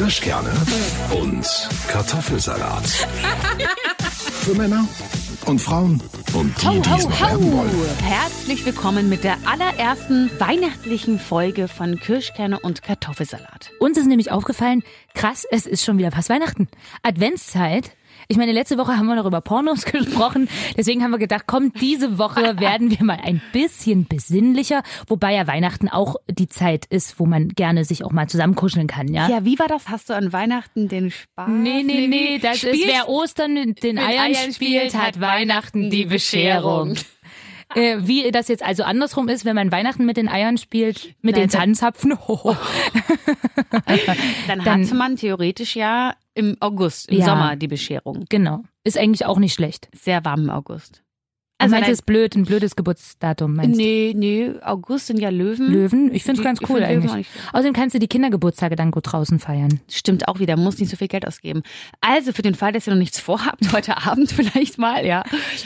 Kirschkerne und Kartoffelsalat. Für Männer und Frauen und die, Ho, die es ho, noch werden ho! wollen. Herzlich willkommen mit der allerersten weihnachtlichen Folge von Kirschkerne und Kartoffelsalat. Uns ist nämlich aufgefallen, krass, es ist schon wieder fast Weihnachten. Adventszeit. Ich meine, letzte Woche haben wir noch über Pornos gesprochen. Deswegen haben wir gedacht, komm, diese Woche werden wir mal ein bisschen besinnlicher. Wobei ja Weihnachten auch die Zeit ist, wo man gerne sich auch mal zusammenkuscheln kann, ja? Ja, wie war das? Hast du an Weihnachten den Spaß? Nee, nee, nee, das Spielst- ist, wer Ostern mit den Eiern, Eiern spielt, hat Weihnachten die Bescherung. Äh, wie das jetzt also andersrum ist, wenn man Weihnachten mit den Eiern spielt, mit Nein, den Zahnzapfen. Hoho. Dann, Dann- hatte man theoretisch ja im August, im Ja. Sommer die Bescherung. Genau. Ist eigentlich auch nicht schlecht. Sehr warm im August. Also meinst du, es ist blöd, ein blödes Geburtsdatum, meinst du? Nee, nee, August sind ja Löwen. Löwen? Ich find's Die- ganz cool Löwen eigentlich. Außerdem kannst du die Kindergeburtstage dann gut draußen feiern. Stimmt auch wieder, muss nicht so viel Geld ausgeben. Also für den Fall, dass ihr noch nichts vorhabt, heute Abend vielleicht mal, ja.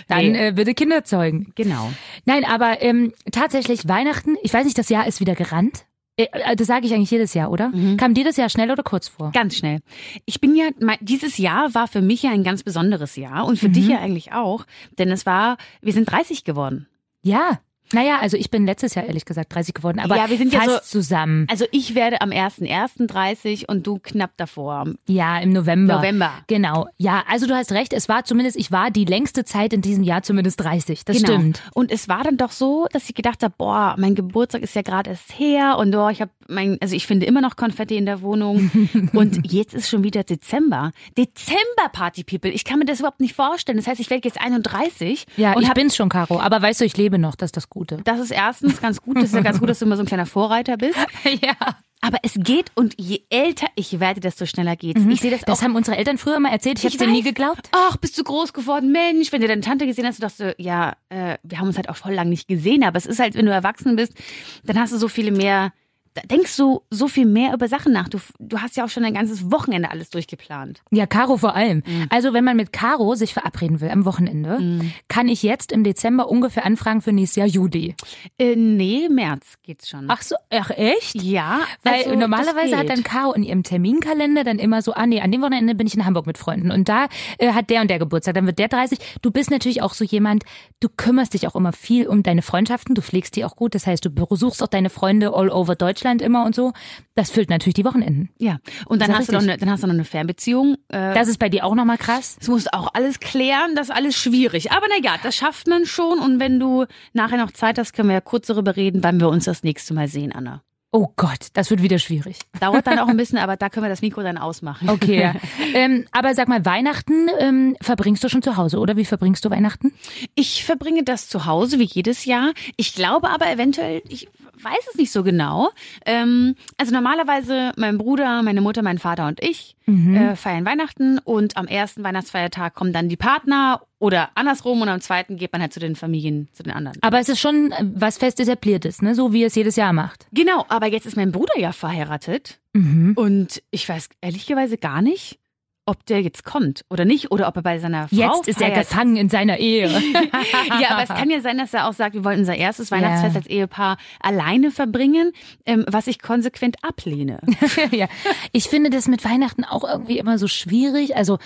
Dann Nee, äh, bitte Kinder zeugen. genau. Nein, aber ähm, tatsächlich Weihnachten, ich weiß nicht, das Jahr ist wieder gerannt. Äh, äh, das sage ich eigentlich jedes Jahr, oder? Mhm. Kam dir das Jahr schnell oder kurz vor? Ganz schnell. Ich bin ja, dieses Jahr war für mich ja ein ganz besonderes Jahr und für Mhm. dich ja eigentlich auch, denn es war, wir sind 30 geworden. Ja. Naja, also ich bin letztes Jahr ehrlich gesagt 30 geworden, aber Ja, wir sind ja fast zusammen. Also ich werde am 1.1. 30 und du knapp davor. Ja, im November. November. Genau. Ja, also du hast recht, es war zumindest, ich war die längste Zeit in diesem Jahr zumindest 30. Das genau. stimmt. Und es war dann doch so, dass ich gedacht habe, boah, mein Geburtstag ist ja gerade erst her und oh, ich habe mein, also ich finde immer noch Konfetti in der Wohnung und jetzt ist schon wieder Dezember. Dezember Party People. Ich kann mir das überhaupt nicht vorstellen. Das heißt, ich werde jetzt 31 Ja, und ich hab, bin's schon, Caro. Aber weißt du, ich lebe noch, das ist das Gute. das ist erstens ganz gut. Das ist ja ganz gut, dass du immer so ein kleiner Vorreiter bist. ja. Aber es geht und je älter ich werde, desto schneller geht's. Ich sehe das, Das auch. haben unsere Eltern früher immer erzählt. Ich, Ich hab's dir nie geglaubt. Ach, bist du groß geworden, Mensch. Wenn du deine Tante gesehen hast, du dachtest, du, ja, äh, wir haben uns halt auch voll lang nicht gesehen. Aber es ist halt, wenn du erwachsen bist, dann hast du so viele mehr, da denkst du so viel mehr über Sachen nach. Du, du hast ja auch schon ein ganzes Wochenende alles durchgeplant. Ja, Caro vor allem. Mhm. Also wenn man mit Caro sich verabreden will am Wochenende, kann ich jetzt im Dezember ungefähr anfragen für nächstes Jahr Juli. Äh, nee, März geht's schon. Ach so, ach echt? ja, Weil also, normalerweise hat dann. Caro in ihrem Terminkalender dann immer so, ah nee, an dem Wochenende bin ich in Hamburg mit Freunden und da äh, hat der und der Geburtstag, dann wird der 30. Du bist natürlich auch so jemand, du kümmerst dich auch immer viel um deine Freundschaften, du pflegst die auch gut, das heißt, du besuchst auch deine Freunde all over Deutschland immer und so. Das füllt natürlich die Wochenenden. Ja, und dann hast, du noch eine, dann hast du noch eine Fernbeziehung. Äh, Das ist bei dir auch nochmal krass. Das muss auch alles klären, das ist alles schwierig. Aber na ja, das schafft man schon. Und wenn du nachher noch Zeit hast, können wir ja kurz darüber reden, wann wir uns das nächste Mal sehen, Anna. Oh Gott, das wird wieder schwierig. Dauert dann auch ein bisschen, aber da können wir das Mikro dann ausmachen. Okay, ja. ähm, aber sag mal, Weihnachten ähm, verbringst du schon zu Hause, oder? Wie verbringst du Weihnachten? Ich verbringe das zu Hause wie jedes Jahr. Ich glaube aber eventuell, ich weiß es nicht so genau. Ähm, also normalerweise mein Bruder, meine Mutter, mein Vater und ich äh, feiern Weihnachten und am ersten Weihnachtsfeiertag kommen dann die Partner oder andersrum und am zweiten geht man halt zu den Familien, zu den anderen. Aber es ist schon äh, was fest etabliertes, ne? So wie ihr es jedes Jahr macht. Genau, aber jetzt ist mein Bruder ja verheiratet Mhm. und ich weiß ehrlicherweise gar nicht, ob der jetzt kommt oder nicht oder ob er bei seiner Frau Jetzt ist er feiert. gefangen in seiner Ehe. ja, aber es kann ja sein, dass er auch sagt, wir wollen unser erstes Weihnachtsfest Ja. als Ehepaar alleine verbringen, ähm, was ich konsequent ablehne. ja. Ich finde das mit Weihnachten auch irgendwie immer so schwierig. Also,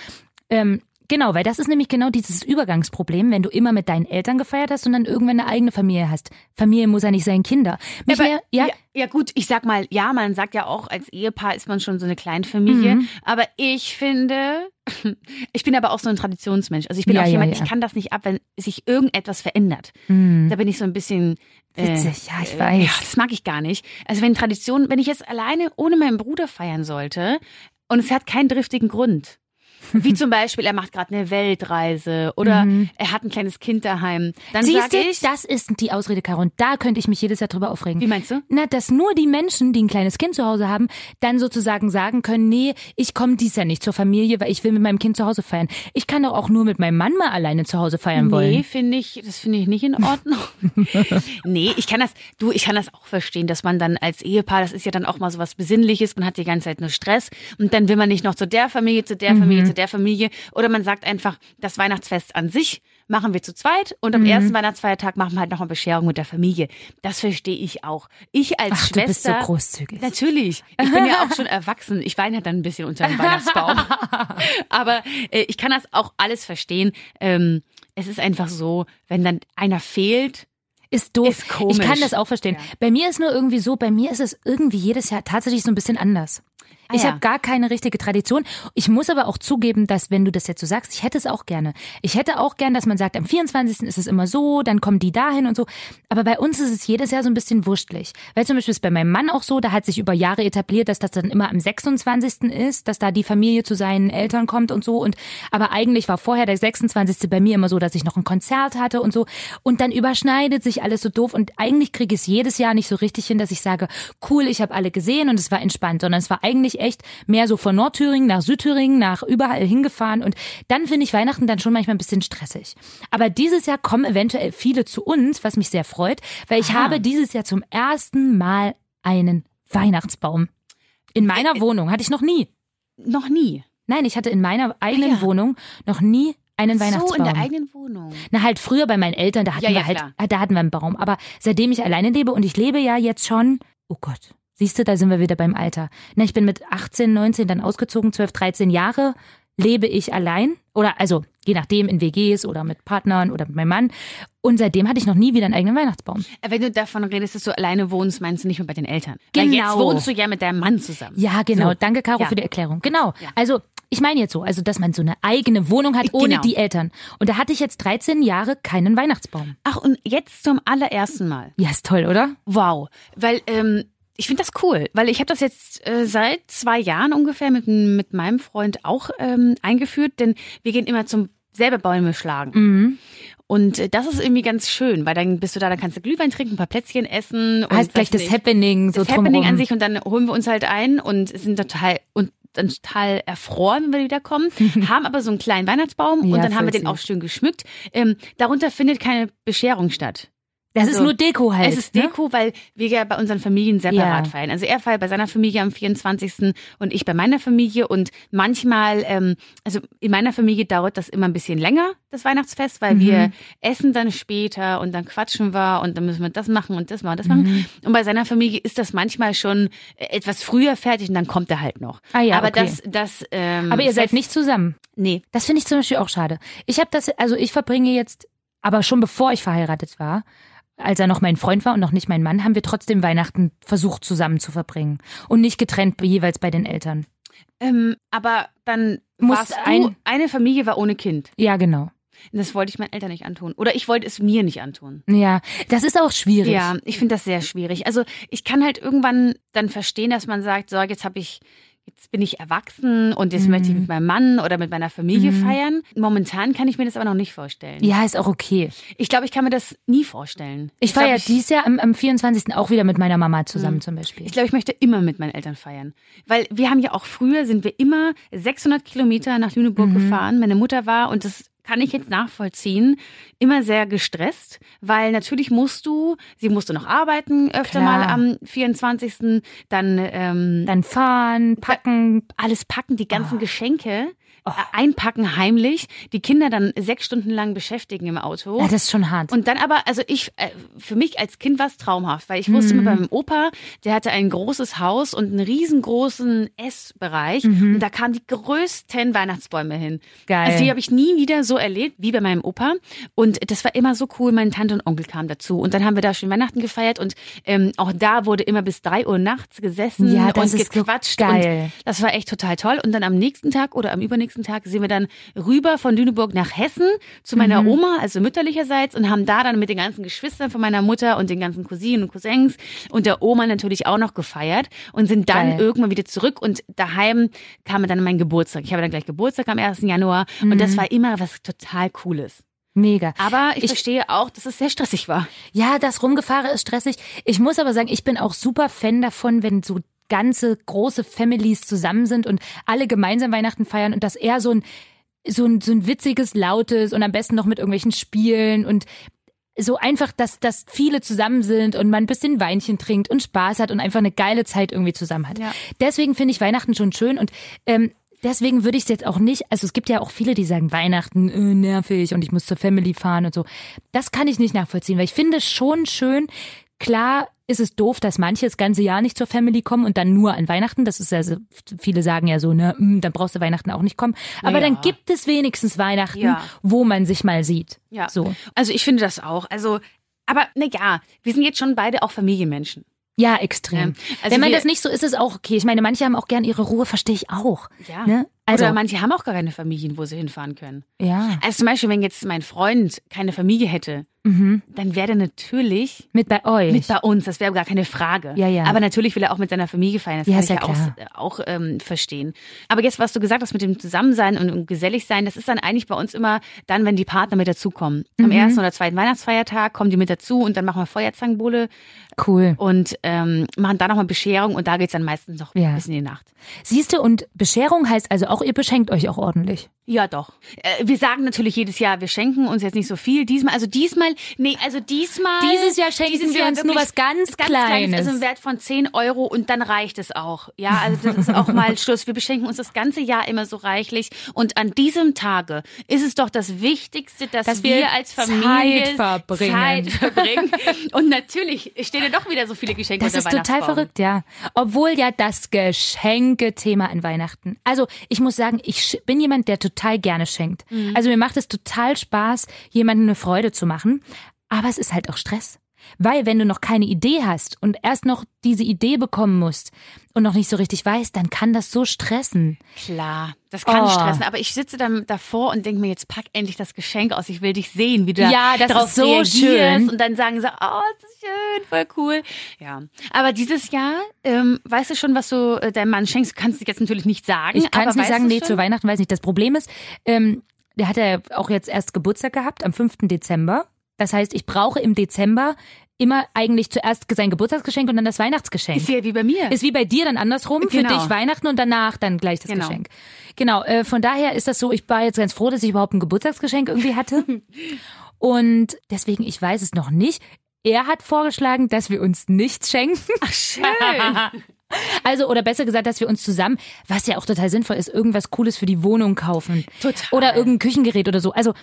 ähm, genau, weil das ist nämlich genau dieses Übergangsproblem, wenn du immer mit deinen Eltern gefeiert hast und dann irgendwann eine eigene Familie hast. Familie muss ja nicht sein Kinder. Mich Aber- mehr, ja, ja, ja gut, ich sag mal, ja, man sagt ja auch, als Ehepaar ist man schon so eine Kleinfamilie, Mhm. aber ich finde, ich bin aber auch so ein Traditionsmensch. Also ich bin Ja, auch ja, jemand, ja. ich kann das nicht ab, wenn sich irgendetwas verändert. Mhm. Da bin ich so ein bisschen äh, Witzig, ja, ich äh, weiß. Ja, das mag ich gar nicht. Also wenn Tradition, wenn ich jetzt alleine ohne meinen Bruder feiern sollte und es hat keinen driftigen Grund. Wie zum Beispiel, er macht gerade eine Weltreise oder er hat ein kleines Kind daheim. Dann Siehst du, ich, das ist die Ausrede, Caro. Und da könnte ich mich jedes Jahr drüber aufregen. wie meinst du? Na, dass nur die Menschen, die ein kleines Kind zu Hause haben, dann sozusagen sagen können, nee, ich komme dies Jahr nicht zur Familie, weil ich will mit meinem Kind zu Hause feiern. Ich kann doch auch nur mit meinem Mann mal alleine zu Hause feiern Nee, wollen. finde ich, das finde ich nicht in Ordnung. nee, ich kann das, du, ich kann das auch verstehen, dass man dann als Ehepaar, das ist ja dann auch mal so was Besinnliches, man hat die ganze Zeit nur Stress und dann will man nicht noch zu der Familie, zu der Familie, zu der Familie oder man sagt einfach, das Weihnachtsfest an sich machen wir zu zweit und am ersten Weihnachtsfeiertag machen wir halt noch eine Bescherung mit der Familie. Das verstehe ich auch. Ich als Ach, Schwester. du bist so großzügig. Natürlich. Ich bin ja auch schon erwachsen. Ich weine halt dann ein bisschen unter dem Weihnachtsbaum. Aber äh, ich kann das auch alles verstehen. Ähm, es ist einfach so, wenn dann einer fehlt, Ist doof. Ist komisch. Ich kann das auch verstehen. Ja. Bei mir ist nur irgendwie so, bei mir ist es irgendwie jedes Jahr tatsächlich so ein bisschen anders. Ah, ich ja. habe gar keine richtige Tradition. Ich muss aber auch zugeben, dass wenn du das jetzt so sagst, ich hätte es auch gerne. Ich hätte auch gern, dass man sagt, am 24. ist es immer so, dann kommen die dahin und so. Aber bei uns ist es jedes Jahr so ein bisschen wurschtlich. Weil zum Beispiel ist bei meinem Mann auch so, da hat sich über Jahre etabliert, dass das dann immer am 26. ist, dass da die Familie zu seinen Eltern kommt und so. Und aber eigentlich war vorher der 26. bei mir immer so, dass ich noch ein Konzert hatte und so. Und dann überschneidet sich alles so doof. Und eigentlich kriege ich es jedes Jahr nicht so richtig hin, dass ich sage, cool, ich habe alle gesehen und es war entspannt, sondern es war eigentlich echt mehr so von Nordthüringen nach Südthüringen, nach überall hingefahren. Und dann finde ich Weihnachten dann schon manchmal ein bisschen stressig. Aber dieses Jahr kommen eventuell viele zu uns, was mich sehr freut, weil ich Aha. habe dieses Jahr zum ersten Mal einen Weihnachtsbaum. In meiner Wohnung hatte ich noch nie. noch nie. Nein, ich hatte in meiner eigenen ja. Wohnung noch nie einen Weihnachtsbaum. So in der eigenen Wohnung. Na halt früher bei meinen Eltern, da hatten Ja, ja, wir halt, klar. ah, da hatten wir einen Baum. Aber seitdem ich alleine lebe und ich lebe ja jetzt schon, oh Gott, siehst du, da sind wir wieder beim Alter. Na, ich bin mit 18, 19 dann ausgezogen, 12, 13 Jahre lebe ich allein oder also je nachdem in WGs oder mit Partnern oder mit meinem Mann. Und seitdem hatte ich noch nie wieder einen eigenen Weihnachtsbaum. Äh, Wenn du davon redest, dass du alleine wohnst, meinst du nicht mehr bei den Eltern. Weil Genau. jetzt wohnst du ja mit deinem Mann zusammen. Ja, genau. So. Danke, Caro, Ja. für die Erklärung. Genau. Ja. Also, ich meine jetzt so, also, dass man so eine eigene Wohnung hat ohne Genau. die Eltern. Und da hatte ich jetzt 13 Jahre keinen Weihnachtsbaum. Ach, und jetzt zum allerersten Mal. Ja, ist toll, oder? Wow. Weil ähm, ich finde das cool, weil ich habe das jetzt äh, seit zwei Jahren ungefähr mit, mit meinem Freund auch ähm, eingeführt, denn wir gehen immer zum selber Bäume schlagen. Mhm. Und äh, das ist irgendwie ganz schön, weil dann bist du da, dann kannst du Glühwein trinken, ein paar Plätzchen essen. Und Hast gleich das nicht, Happening so das Happening an sich und dann holen wir uns halt ein und sind total und dann total erfroren, wenn wir wiederkommen, haben aber so einen kleinen Weihnachtsbaum Ja, und dann haben wir den auch schön geschmückt. Ähm, darunter findet keine Bescherung statt. Das ist Also, nur Deko halt. Es ist ne? Deko, weil wir ja bei unseren Familien separat Ja. feiern. Also er feiert bei seiner Familie am 24. und ich bei meiner Familie. Und manchmal, ähm, also in meiner Familie dauert das immer ein bisschen länger, das Weihnachtsfest, weil Mhm. wir essen dann später und dann quatschen wir und dann müssen wir das machen und das machen und das machen. Mhm. Und bei seiner Familie ist das manchmal schon etwas früher fertig und dann kommt er halt noch. Ah ja, Aber okay. das, das, ähm, Aber ihr seid nicht zusammen. Nee. Das finde ich zum Beispiel auch schade. Ich habe das, also ich verbringe jetzt, aber schon bevor ich verheiratet war, als er noch mein Freund war und noch nicht mein Mann, haben wir trotzdem Weihnachten versucht zusammen zu verbringen. Und nicht getrennt jeweils bei den Eltern. Ähm, aber dann Muss ein- eine Familie war ohne Kind. Ja, genau. Das wollte ich meinen Eltern nicht antun. Oder ich wollte es mir nicht antun. Ja, das ist auch schwierig. Ja, ich finde das sehr schwierig. Also ich kann halt irgendwann dann verstehen, dass man sagt, so, jetzt habe ich, jetzt bin ich erwachsen und jetzt möchte ich Mhm. mit meinem Mann oder mit meiner Familie feiern. Momentan kann ich mir das aber noch nicht vorstellen. Ja, ist auch okay. Ich glaube, ich kann mir das nie vorstellen. Ich glaub, feiere ich- dieses Jahr am, am 24. auch wieder mit meiner Mama zusammen zum Beispiel. Ich glaube, ich möchte immer mit meinen Eltern feiern. Weil wir haben ja auch früher, sind wir immer 600 Kilometer nach Lüneburg Mhm. gefahren. Meine Mutter war, und das kann ich jetzt nachvollziehen, immer sehr gestresst, weil natürlich musst du, sie musste noch arbeiten, öfter Klar. mal am 24. Dann, ähm, Dann fahren, packen. alles packen, die ganzen Oh. Geschenke äh, einpacken heimlich, die Kinder dann sechs Stunden lang beschäftigen im Auto. Ja, das ist schon hart. Und dann aber, also ich, äh, für mich als Kind war es traumhaft, weil ich wusste Mhm. immer beim Opa, der hatte ein großes Haus und einen riesengroßen Essbereich Mhm. und da kamen die größten Weihnachtsbäume hin. Geil. Also die habe ich nie wieder so erlebt wie bei meinem Opa und das war immer so cool. Meine Tante und Onkel kamen dazu und dann haben wir da schön Weihnachten gefeiert und ähm, auch da wurde immer bis drei Uhr nachts gesessen Ja, das und so gequatscht geil. und das war echt total toll. Und dann am nächsten Tag oder am übernächsten Tag sind wir dann rüber von Lüneburg nach Hessen zu meiner Mhm. Oma, also mütterlicherseits, und haben da dann mit den ganzen Geschwistern von meiner Mutter und den ganzen Cousinen und Cousins und der Oma natürlich auch noch gefeiert und sind dann Geil. irgendwann wieder zurück. Und daheim kam dann mein Geburtstag. Ich habe dann gleich Geburtstag am 1. Januar und Mhm. das war immer was total Cooles. Mega. Aber ich, Ich- verstehe auch, dass es sehr stressig war. Ja, das Rumgefahren ist stressig. Ich muss aber sagen, ich bin auch super Fan davon, wenn so ganze große Families zusammen sind und alle gemeinsam Weihnachten feiern und das eher so ein, so ein, so ein witziges, lautes und am besten noch mit irgendwelchen Spielen und so einfach, dass, dass viele zusammen sind und man ein bisschen Weinchen trinkt und Spaß hat und einfach eine geile Zeit irgendwie zusammen hat. Ja. Deswegen finde ich Weihnachten schon schön und ähm, deswegen würde ich es jetzt auch nicht, also es gibt ja auch viele, die sagen, Weihnachten, äh, nervig und ich muss zur Family fahren und so. Das kann ich nicht nachvollziehen, weil ich finde es schon schön, klar ist es doof, dass manche das ganze Jahr nicht zur Family kommen und dann nur an Weihnachten. Das ist ja, so, viele sagen ja so, ne, hm, dann brauchst du Weihnachten auch nicht kommen. Aber Ja. dann gibt es wenigstens Weihnachten, Ja. wo man sich mal sieht. Ja. So. Also ich finde das auch. Also, aber na ja, wir sind jetzt schon beide auch Familienmenschen. Ja, extrem. Ja. Also Wenn man das nicht so ist, ist es auch okay. Ich meine, manche haben auch gern ihre Ruhe, verstehe ich auch. Ja. Ne? Also, Oder manche haben auch gar keine Familien, wo sie hinfahren können. ja. Also zum Beispiel, wenn jetzt mein Freund keine Familie hätte, Mhm. dann wäre er natürlich Mit bei euch. mit bei uns. Das wäre gar keine Frage. Ja, ja. Aber natürlich will er auch mit seiner Familie feiern. Das Ja, kann ich ja ja auch, auch ähm, verstehen. Aber jetzt, was du gesagt hast mit dem Zusammensein und, und gesellig sein, das ist dann eigentlich bei uns immer dann, wenn die Partner mit dazukommen. Mhm. Am ersten oder zweiten Weihnachtsfeiertag kommen die mit dazu und dann machen wir Feuerzangenbowle cool. und ähm, machen da nochmal Bescherung und da geht's dann meistens noch Ja. bis in die Nacht. Siehst du, und Bescherung heißt also auch, ihr beschenkt euch auch ordentlich. Ja, doch. Äh, wir sagen natürlich jedes Jahr, wir schenken uns jetzt nicht so viel. Diesmal, also diesmal, nee, also diesmal. Dieses Jahr schenken wir uns nur was ganz Kleines. also im Wert von 10 Euro und dann reicht es auch. Ja, also das ist auch mal Schluss. Wir beschenken uns das ganze Jahr immer so reichlich. Und an diesem Tage ist es doch das Wichtigste, dass, Dass wir als Familie Zeit verbringen. Zeit verbringen. Und natürlich stehen ja doch wieder so viele Geschenke Das ist total verrückt, ja. Obwohl ja das Geschenke-Thema an Weihnachten. Also ich muss sagen, ich bin jemand, der total gerne schenkt. Mhm. Also mir macht es total Spaß, jemandem eine Freude zu machen. Aber es ist halt auch Stress. Weil wenn du noch keine Idee hast und erst noch diese Idee bekommen musst und noch nicht so richtig weißt, dann kann das so stressen. Klar, das kann Oh. stressen, aber ich sitze dann davor und denke mir, jetzt pack endlich das Geschenk aus, ich will dich sehen, wie du Ja, da das drauf ist so reagierst. schön. Und dann sagen sie, oh, das ist schön, voll cool. Ja, aber dieses Jahr, ähm, weißt du schon, was du äh, deinem Mann schenkst? Du kannst es jetzt natürlich nicht sagen. Ich kann es nicht sagen, nee, schon? zu Weihnachten weiß ich nicht. Das Problem ist, ähm, der hat ja auch jetzt erst Geburtstag gehabt, am 5. Dezember. Das heißt, ich brauche im Dezember immer eigentlich zuerst sein Geburtstagsgeschenk und dann das Weihnachtsgeschenk. Ist ja wie bei mir. Ist wie bei dir dann andersrum, für Genau. dich Weihnachten und danach dann gleich das Genau. Geschenk. Genau, äh, von daher ist das so, ich war jetzt ganz froh, dass ich überhaupt ein Geburtstagsgeschenk irgendwie hatte. und deswegen, ich weiß es noch nicht. Er hat vorgeschlagen, dass wir uns nichts schenken. Ach, schön. Also, oder besser gesagt, dass wir uns zusammen, was ja auch total sinnvoll ist, irgendwas Cooles für die Wohnung kaufen. Total. Oder irgendein Küchengerät oder so. Also,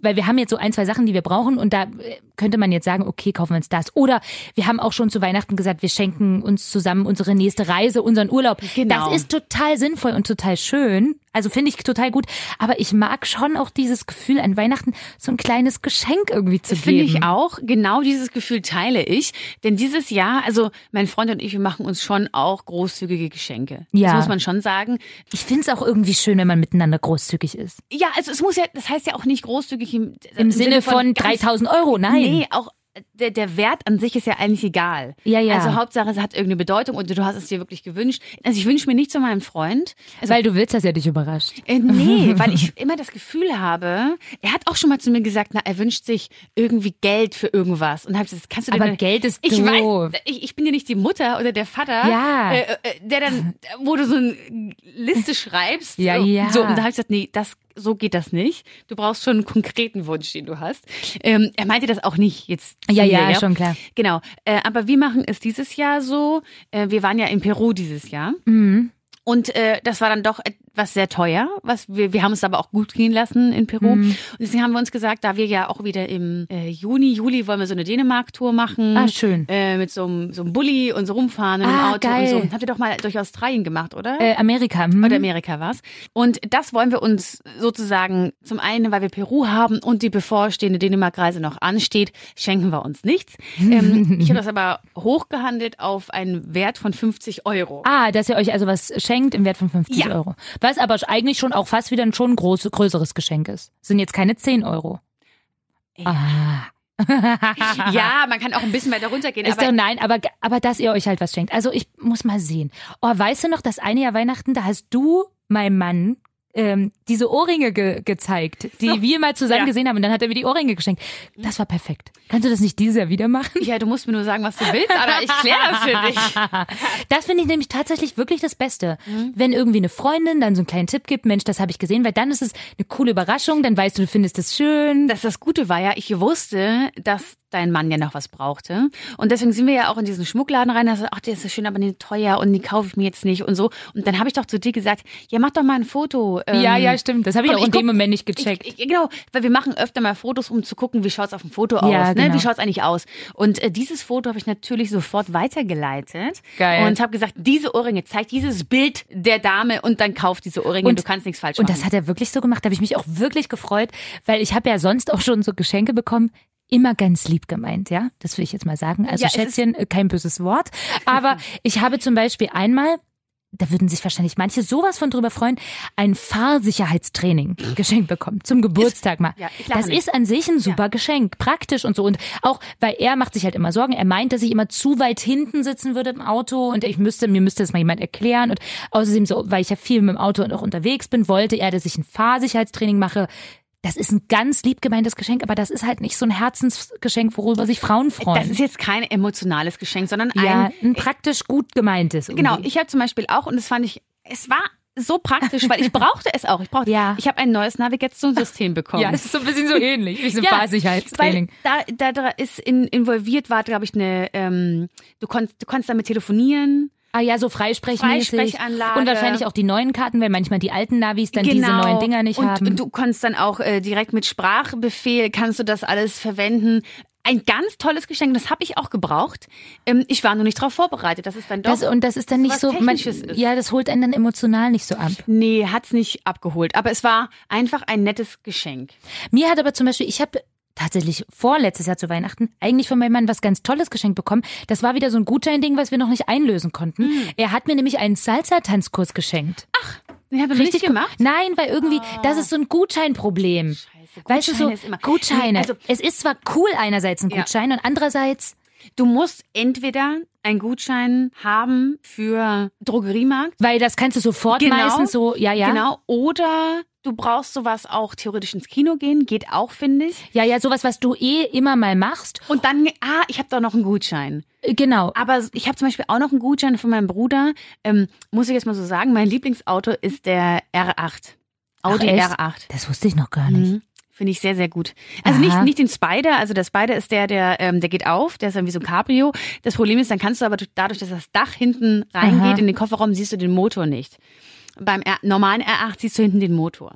weil wir haben jetzt so ein, zwei Sachen, die wir brauchen und da äh, könnte man jetzt sagen, okay, kaufen wir uns das. Oder wir haben auch schon zu Weihnachten gesagt, wir schenken uns zusammen unsere nächste Reise, unseren Urlaub. Genau. Das ist total sinnvoll und total schön. Also finde ich total gut. Aber ich mag schon auch dieses Gefühl an Weihnachten, so ein kleines Geschenk irgendwie zu Finde geben. ich auch. Genau dieses Gefühl teile ich. Denn dieses Jahr, also mein Freund und ich, wir machen uns schon auch großzügige Geschenke. Ja. Das muss man schon sagen. Ich finde es auch irgendwie schön, wenn man miteinander großzügig ist. Ja, also es muss ja, das heißt ja auch nicht großzügig im, Im Sinne von ganz- 3000 Euro, nein. Nee, auch der, der Wert an sich ist ja eigentlich egal. Ja, ja. Also Hauptsache, es hat irgendeine Bedeutung und du hast es dir wirklich gewünscht. Also ich wünsche mir nicht zu meinem Freund. Also, Weil du willst, dass er dich überrascht. äh, nee, weil ich immer das Gefühl habe, er hat auch schon mal zu mir gesagt, na, er wünscht sich irgendwie Geld für irgendwas. Und hab gesagt, kannst du dir Aber Geld ist ich doof. weiß, ich, ich bin ja nicht die Mutter oder der Vater, Ja. äh, äh, der dann, wo du so eine Liste schreibst. Ja, so, ja. So, und da habe ich gesagt, nee, das, so geht das nicht. Du brauchst schon einen konkreten Wunsch, den du hast. Ähm, er meinte das auch nicht jetzt. Ja, mir, ja, schon klar. Genau. Äh, aber wir machen es dieses Jahr so. Äh, wir waren ja in Peru dieses Jahr. Mhm. Und äh, das war dann doch etwas sehr teuer. Was wir, wir haben es aber auch gut gehen lassen in Peru. Mhm. Und deswegen haben wir uns gesagt, da wir ja auch wieder im äh, Juni, Juli wollen wir so eine Dänemark-Tour machen. Ah, schön. Äh, mit so einem, so einem Bulli und so rumfahren und im Ah, Auto geil. und so. Habt ihr doch mal durch Australien gemacht, oder? Äh, Amerika. Hm? oder Amerika war's. Und das wollen wir uns sozusagen zum einen, weil wir Peru haben und die bevorstehende Dänemark-Reise noch ansteht, schenken wir uns nichts. Ähm, ich habe das aber hochgehandelt auf einen Wert von 50 Euro. Ah, dass ihr euch also was schenkt im Wert von 50 Ja. Euro. Was aber eigentlich schon auch fast wieder ein schon groß, größeres Geschenk ist. Sind jetzt keine 10 Euro. Ah. Ja, man kann auch ein bisschen weiter runtergehen. Ist aber doch nein, aber, aber dass ihr euch halt was schenkt. Also ich muss mal sehen. Oh, weißt du noch, das eine Jahr Weihnachten, da hast du meinem Mann ähm, diese Ohrringe ge gezeigt, die So. wir mal zusammen Ja. gesehen haben und dann hat er mir die Ohrringe geschenkt. Das war perfekt. Kannst du das nicht dieses Jahr wieder machen? Ja, du musst mir nur sagen, was du willst, aber ich kläre das für dich. Das finde ich nämlich tatsächlich wirklich das Beste. Mhm. Wenn irgendwie eine Freundin dann so einen kleinen Tipp gibt, Mensch, das habe ich gesehen, weil dann ist es eine coole Überraschung, dann weißt du, du findest es schön. Das, das Gute war ja, ich wusste, dass dein Mann ja noch was brauchte. Und deswegen sind wir ja auch in diesen Schmuckladen rein. Da so, ach, der ist so schön, aber nicht teuer und die kaufe ich mir jetzt nicht und so. Und dann habe ich doch zu dir gesagt, ja, mach doch mal ein Foto. Ähm, ja, ja, stimmt. Das habe ich auch in guck- dem Moment nicht gecheckt. Ich, ich, genau, weil wir machen öfter mal Fotos, um zu gucken, wie schaut's auf dem Foto aus. Ja, ne? genau. Wie schaut's eigentlich aus? Und äh, dieses Foto habe ich natürlich sofort weitergeleitet. Geil. Und habe gesagt, diese Ohrringe, zeig dieses Bild der Dame und dann kauf diese Ohrringe. Und- du kannst nichts falsch Und machen. das hat er wirklich so gemacht. Da habe ich mich auch wirklich gefreut, weil ich habe ja sonst auch schon so Geschenke bekommen. Immer ganz lieb gemeint, ja. Das will ich jetzt mal sagen. Also Ja, es Schätzchen, äh, kein böses Wort. Aber ich habe zum Beispiel einmal, da würden sich wahrscheinlich manche sowas von drüber freuen, ein Fahrsicherheitstraining geschenkt bekommen. Zum Geburtstag mal. ja, das nicht. ist an sich ein super Geschenk. Praktisch und so. Und auch, weil er macht sich halt immer Sorgen. Er meint, dass ich immer zu weit hinten sitzen würde im Auto und ich müsste, mir müsste das mal jemand erklären. Und außerdem so, weil ich ja viel mit dem Auto und auch unterwegs bin, wollte er, dass ich ein Fahrsicherheitstraining mache. Das ist ein ganz lieb gemeintes Geschenk, aber das ist halt nicht so ein Herzensgeschenk, worüber sich Frauen freuen. das ist jetzt kein emotionales Geschenk, sondern ja, ein ein praktisch gut gemeintes. Genau, irgendwie. ich habe zum Beispiel auch, und das fand ich, es war so praktisch, weil ich brauchte es auch. Ich brauchte, Ja. ich habe ein neues Navigationssystem bekommen. Ja, das ist so ein bisschen so ähnlich wie so ein Ja, Fahrsicherheitstraining. Weil da, da, da ist in, involviert war, glaube ich, eine, ähm, du konntest, du konntest damit telefonieren. Ah ja, so freisprechmäßig. Freisprechanlage. Und wahrscheinlich auch die neuen Karten, weil manchmal die alten Navis dann diese Genau. neuen Dinger nicht und, haben. Und du konntest dann auch äh, direkt mit Sprachbefehl, kannst du das alles verwenden. Ein ganz tolles Geschenk, das habe ich auch gebraucht. Ähm, ich war nur nicht darauf vorbereitet. Das ist dann doch. Das, und das ist dann nicht so, man, ja, das holt einen dann emotional nicht so ab. nee, hat's nicht abgeholt. Aber es war einfach ein nettes Geschenk. Mir hat aber zum Beispiel, ich habe tatsächlich vorletztes Jahr zu Weihnachten eigentlich von meinem Mann was ganz Tolles geschenkt bekommen. Das war wieder so ein Gutscheinding, was wir noch nicht einlösen konnten. Hm. Er hat mir nämlich einen Salsa-Tanzkurs geschenkt. Den haben wir nicht gemacht. Nein, weil irgendwie, das ist so ein Gutscheinproblem. Scheiße, weißt du so, Gutscheine ist immer- Gutscheine. Nee, also- es ist zwar cool einerseits ein Ja. Gutschein und andererseits, Du musst entweder einen Gutschein haben für Drogeriemarkt. weil das kannst du sofort meistens so, ja, ja. Genau. Oder du brauchst sowas auch theoretisch ins Kino gehen. Geht auch, finde ich. Ja, ja, sowas, was du eh immer mal machst. Und dann, ah, ich habe doch noch einen Gutschein. Äh, Genau. Aber ich habe zum Beispiel auch noch einen Gutschein von meinem Bruder. Ähm, muss ich jetzt mal so sagen, mein Lieblingsauto ist der R8. Audi Ach, echt? R8. Das wusste ich noch gar nicht. Mhm. Finde ich sehr, sehr gut. Also Aha. nicht, nicht den Spider, also der Spider ist der, der, ähm, der geht auf, der ist dann wie so ein Cabrio. Das Problem ist, dann kannst du aber durch- dadurch, dass das Dach hinten reingeht Aha. in den Kofferraum, siehst du den Motor nicht. Beim R normalen R8 siehst du hinten den Motor.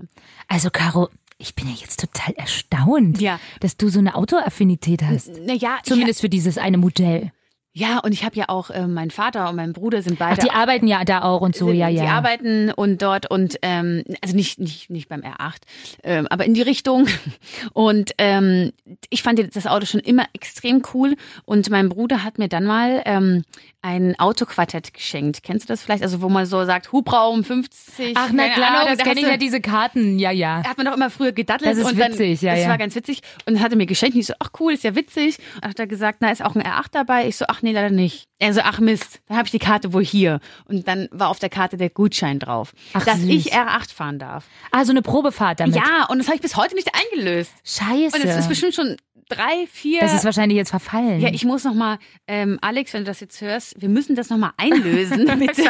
Also, Caro, ich bin ja jetzt total erstaunt, Ja. dass du so eine Autoaffinität hast. Naja, ich, Zumindest für dieses eine Modell. ja, und ich habe ja auch, äh, mein Vater und mein Bruder sind beide Ach, die arbeiten ja da auch und so, sind- ja, ja. Die arbeiten und dort und ähm, also nicht nicht nicht beim R8, ähm, aber in die Richtung. Und ähm, ich fand das Auto schon immer extrem cool. Und mein Bruder hat mir dann mal ähm, ein Autoquartett geschenkt. Kennst du das vielleicht? Also wo man so sagt Hubraum 50. Ach, na klar, Ahnung, das da kenne ich ja, diese Karten, ja, ja. hat man doch immer früher gedattelt. Das ist und dann, witzig, ja, Das ja. war ganz witzig. Und dann hat er mir geschenkt. Und ich so, ach cool, ist ja witzig. Und dann hat er gesagt, na, ist auch ein R8 dabei. Ich so, ach nee, leider nicht. Er so, ach Mist, dann habe ich die Karte wohl hier. Und dann war auf der Karte der Gutschein drauf, Ach, dass süß. ich R8 fahren darf. Ah, so eine Probefahrt damit. Ja, und das habe ich bis heute nicht eingelöst. Scheiße. Und es ist bestimmt schon drei, vier. das ist wahrscheinlich jetzt verfallen. ja, ich muss noch mal, ähm, Alex, wenn du das jetzt hörst, wir müssen das noch mal einlösen. bitte.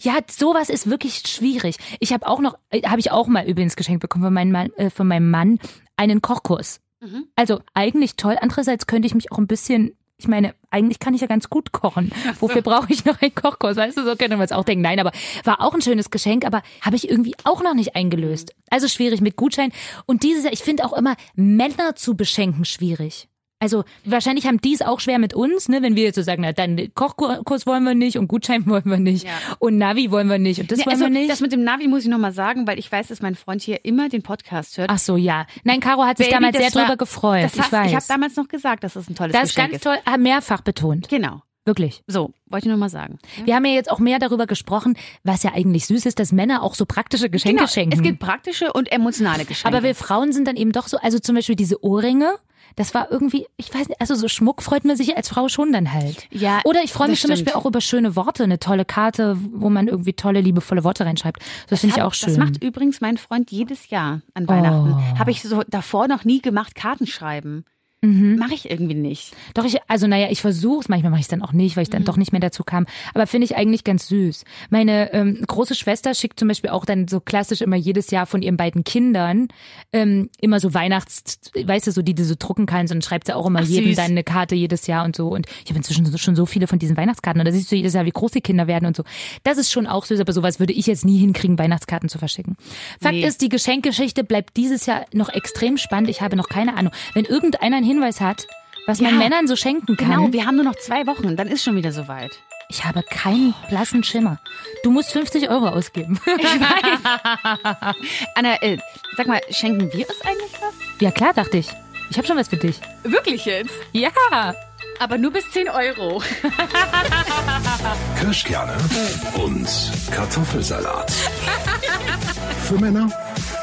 Ja, sowas ist wirklich schwierig. Ich habe auch noch, äh, habe ich auch mal übrigens geschenkt bekommen von meinem Mann, äh, von meinem Mann einen Kochkurs. Mhm. Also eigentlich toll. Andererseits könnte ich mich auch ein bisschen, ich meine, eigentlich kann ich ja ganz gut kochen. Wofür brauche ich noch einen Kochkurs? Weißt du, so könnte man es auch denken. Nein, aber war auch ein schönes Geschenk, aber habe ich irgendwie auch noch nicht eingelöst. Also schwierig mit Gutschein. Und dieses Jahr, ich finde auch immer Männer zu beschenken schwierig. Also wahrscheinlich haben die es auch schwer mit uns, ne, wenn wir jetzt so sagen, na dann Kochkurs wollen wir nicht und Gutschein wollen wir nicht Ja. und Navi wollen wir nicht und das Nee, wollen also, wir nicht. Das mit dem Navi muss ich noch mal sagen, weil ich weiß, dass mein Freund hier immer den Podcast hört. Ach so, ja. Nein, Caro hat sich Baby, damals sehr das war- drüber gefreut. Das ich hast, weiß. ich habe damals noch gesagt, dass das ein tolles das ist Geschenk ganz toll, mehrfach betont. Genau. Wirklich. So, wollte ich nur mal sagen. Wir haben ja jetzt auch mehr darüber gesprochen, was ja eigentlich süß ist, dass Männer auch so praktische Geschenke Genau, schenken. es gibt praktische und emotionale Geschenke. Aber wir Frauen sind dann eben doch so, also zum Beispiel diese Ohrringe. Das war irgendwie, ich weiß nicht, also so Schmuck freut man sich als Frau schon dann halt. Ja, Oder ich freue mich das zum Beispiel auch über schöne Worte, eine tolle Karte, wo man irgendwie tolle, liebevolle Worte reinschreibt. Das finde ich auch schön. Das macht übrigens mein Freund jedes Jahr an Weihnachten. Oh. Habe ich so davor noch nie gemacht, Karten schreiben. Mhm. Mache ich irgendwie nicht. Doch ich, also naja, ich versuche es, manchmal mache ich es dann auch nicht, weil ich Mhm. dann doch nicht mehr dazu kam. Aber finde ich eigentlich ganz süß. Meine ähm, große Schwester schickt zum Beispiel auch dann so klassisch immer jedes Jahr von ihren beiden Kindern ähm, immer so Weihnachts, weißt du, so die du so drucken kannst und schreibt sie auch immer Ach, jedem süß. dann eine Karte jedes Jahr und so. Und ich habe inzwischen so- schon so viele von diesen Weihnachtskarten und da siehst du jedes Jahr, wie groß die Kinder werden und so. Das ist schon auch süß, aber sowas würde ich jetzt nie hinkriegen, Weihnachtskarten zu verschicken. Fakt Nee. ist, die Geschenkgeschichte bleibt dieses Jahr noch extrem spannend. Ich habe noch keine Ahnung. Wenn irgendeiner Hinweis hat, was man Ja. Männern so schenken kann. Genau, wir haben nur noch zwei Wochen, dann ist schon wieder soweit. Ich habe keinen blassen Schimmer. Du musst 50 Euro ausgeben. Ich weiß. Anna, äh, sag mal, schenken wir uns eigentlich was? ja klar, dachte ich. Ich habe schon was für dich. Wirklich jetzt? Ja. Aber nur bis 10 Euro. Kirschkerne und Kartoffelsalat. Für Männer